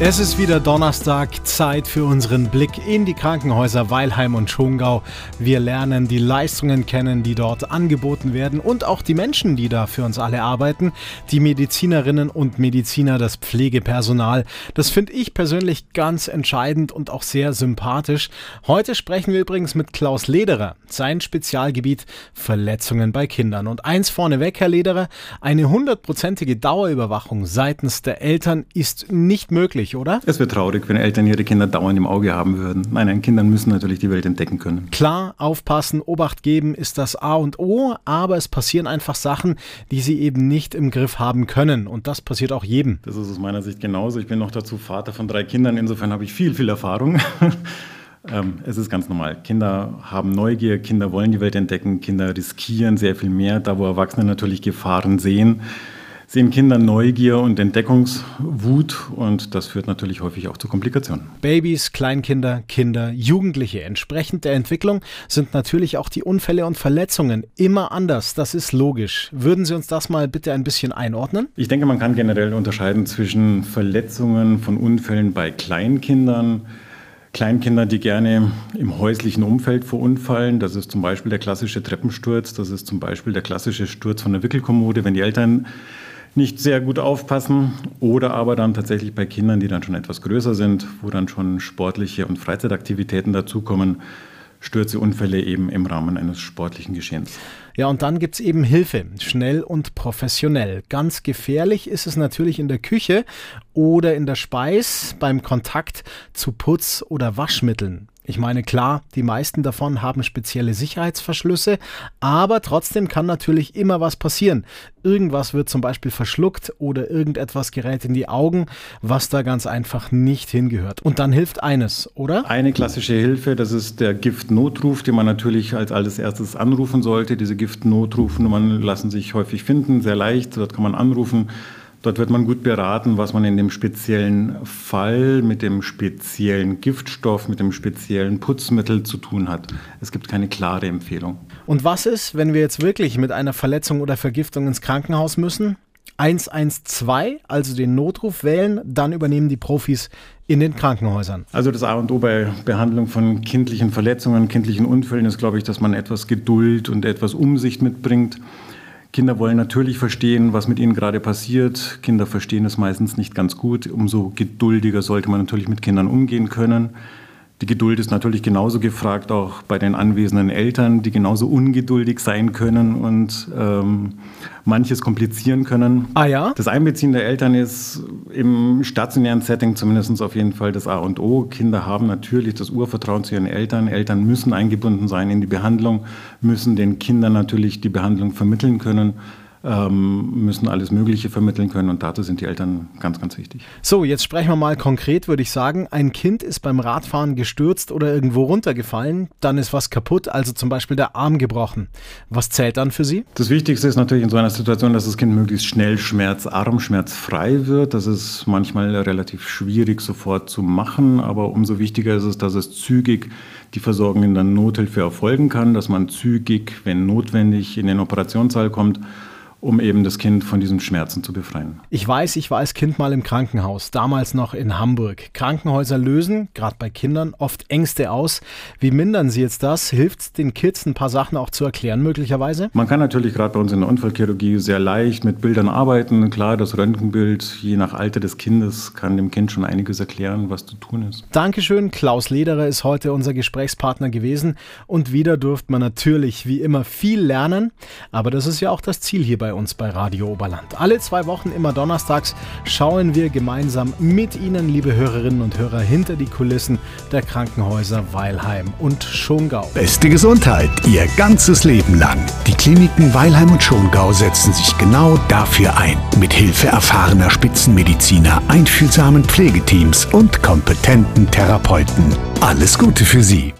Es ist wieder Donnerstag, Zeit für unseren Blick in die Krankenhäuser Weilheim und Schongau. Wir lernen die Leistungen kennen, die dort angeboten werden und auch die Menschen, die da für uns alle arbeiten, die Medizinerinnen und Mediziner, das Pflegepersonal. Das finde ich persönlich ganz entscheidend und auch sehr sympathisch. Heute sprechen wir übrigens mit Klaus Lederer, sein Spezialgebiet Verletzungen bei Kindern. Und eins vorneweg, Herr Lederer, eine hundertprozentige Dauerüberwachung seitens der Eltern ist nicht möglich traurig, oder? Es wäre traurig, wenn Eltern ihre Kinder dauernd im Auge haben würden. Nein, nein, Kinder müssen natürlich die Welt entdecken können. Klar, aufpassen, Obacht geben ist das A und O, aber es passieren einfach Sachen, die sie eben nicht im Griff haben können. Und das passiert auch jedem. Das ist aus meiner Sicht genauso. Ich bin noch dazu Vater von drei Kindern, insofern habe ich viel, viel Erfahrung. Ähm, es ist ganz normal. Kinder haben Neugier, Kinder wollen die Welt entdecken, Kinder riskieren sehr viel mehr, da wo Erwachsene natürlich Gefahren sehen sehen Kinder Neugier und Entdeckungswut und das führt natürlich häufig auch zu Komplikationen. Babys, Kleinkinder, Kinder, Jugendliche. Entsprechend der Entwicklung sind natürlich auch die Unfälle und Verletzungen immer anders. Das ist logisch. Würden Sie uns das mal bitte ein bisschen einordnen? Ich denke, man kann generell unterscheiden zwischen Verletzungen von Unfällen bei Kleinkindern, Kleinkinder, die gerne im häuslichen Umfeld verunfallen. Das ist zum Beispiel der klassische Treppensturz, das ist zum Beispiel der klassische Sturz von der Wickelkommode, wenn die Eltern nicht sehr gut aufpassen oder aber dann tatsächlich bei Kindern, die dann schon etwas größer sind, wo dann schon sportliche und Freizeitaktivitäten dazukommen, Stürze, Unfälle eben im Rahmen eines sportlichen Geschehens. Ja, und dann gibt es eben Hilfe, schnell und professionell. Ganz gefährlich ist es natürlich in der Küche oder in der Speis beim Kontakt zu Putz- oder Waschmitteln. Ich meine, klar, die meisten davon haben spezielle Sicherheitsverschlüsse, aber trotzdem kann natürlich immer was passieren. Irgendwas wird zum Beispiel verschluckt oder irgendetwas gerät in die Augen, was da ganz einfach nicht hingehört. Und dann hilft eines, oder? Eine klassische Hilfe, das ist der Giftnotruf, den man natürlich als allererstes anrufen sollte. Diese Giftnotrufnummern lassen sich häufig finden, sehr leicht. Dort kann man anrufen. Dort wird man gut beraten, was man in dem speziellen Fall mit dem speziellen Giftstoff, mit dem speziellen Putzmittel zu tun hat. Es gibt keine klare Empfehlung. Und was ist, wenn wir jetzt wirklich mit einer Verletzung oder Vergiftung ins Krankenhaus müssen? 112, also den Notruf wählen, dann übernehmen die Profis in den Krankenhäusern. Also das A und O bei Behandlung von kindlichen Verletzungen, kindlichen Unfällen ist, glaube ich, dass man etwas Geduld und etwas Umsicht mitbringt. Kinder wollen natürlich verstehen, was mit ihnen gerade passiert. Kinder verstehen es meistens nicht ganz gut. Umso geduldiger sollte man natürlich mit Kindern umgehen können. Die Geduld ist natürlich genauso gefragt, auch bei den anwesenden Eltern, die genauso ungeduldig sein können und ähm, manches komplizieren können. Ah ja? Das Einbeziehen der Eltern ist im stationären Setting zumindest auf jeden Fall das A und O. Kinder haben natürlich das Urvertrauen zu ihren Eltern. Eltern müssen eingebunden sein in die Behandlung, müssen den Kindern natürlich die Behandlung vermitteln können müssen alles Mögliche vermitteln können und dazu sind die Eltern ganz, ganz wichtig. So, jetzt sprechen wir mal konkret, würde ich sagen. Ein Kind ist beim Radfahren gestürzt oder irgendwo runtergefallen, dann ist was kaputt, also zum Beispiel der Arm gebrochen. Was zählt dann für Sie? Das Wichtigste ist natürlich in so einer Situation, dass das Kind möglichst schnell schmerzarm, schmerzfrei wird. Das ist manchmal relativ schwierig sofort zu machen, aber umso wichtiger ist es, dass es zügig die Versorgung in der Nothilfe erfolgen kann, dass man zügig, wenn notwendig, in den Operationssaal kommt um eben das Kind von diesen Schmerzen zu befreien. Ich weiß, ich war als Kind mal im Krankenhaus, damals noch in Hamburg. Krankenhäuser lösen, gerade bei Kindern, oft Ängste aus. Wie mindern Sie jetzt das? Hilft es den Kids, ein paar Sachen auch zu erklären, möglicherweise? Man kann natürlich gerade bei uns in der Unfallchirurgie sehr leicht mit Bildern arbeiten. Klar, das Röntgenbild, je nach Alter des Kindes, kann dem Kind schon einiges erklären, was zu tun ist. Dankeschön. Klaus Lederer ist heute unser Gesprächspartner gewesen. Und wieder durfte man natürlich wie immer viel lernen. Aber das ist ja auch das Ziel hier uns bei Radio Oberland. Alle zwei Wochen, immer donnerstags, schauen wir gemeinsam mit Ihnen, liebe Hörerinnen und Hörer, hinter die Kulissen der Krankenhäuser Weilheim und Schongau. Beste Gesundheit Ihr ganzes Leben lang. Die Kliniken Weilheim und Schongau setzen sich genau dafür ein. Mit Hilfe erfahrener Spitzenmediziner, einfühlsamen Pflegeteams und kompetenten Therapeuten. Alles Gute für Sie.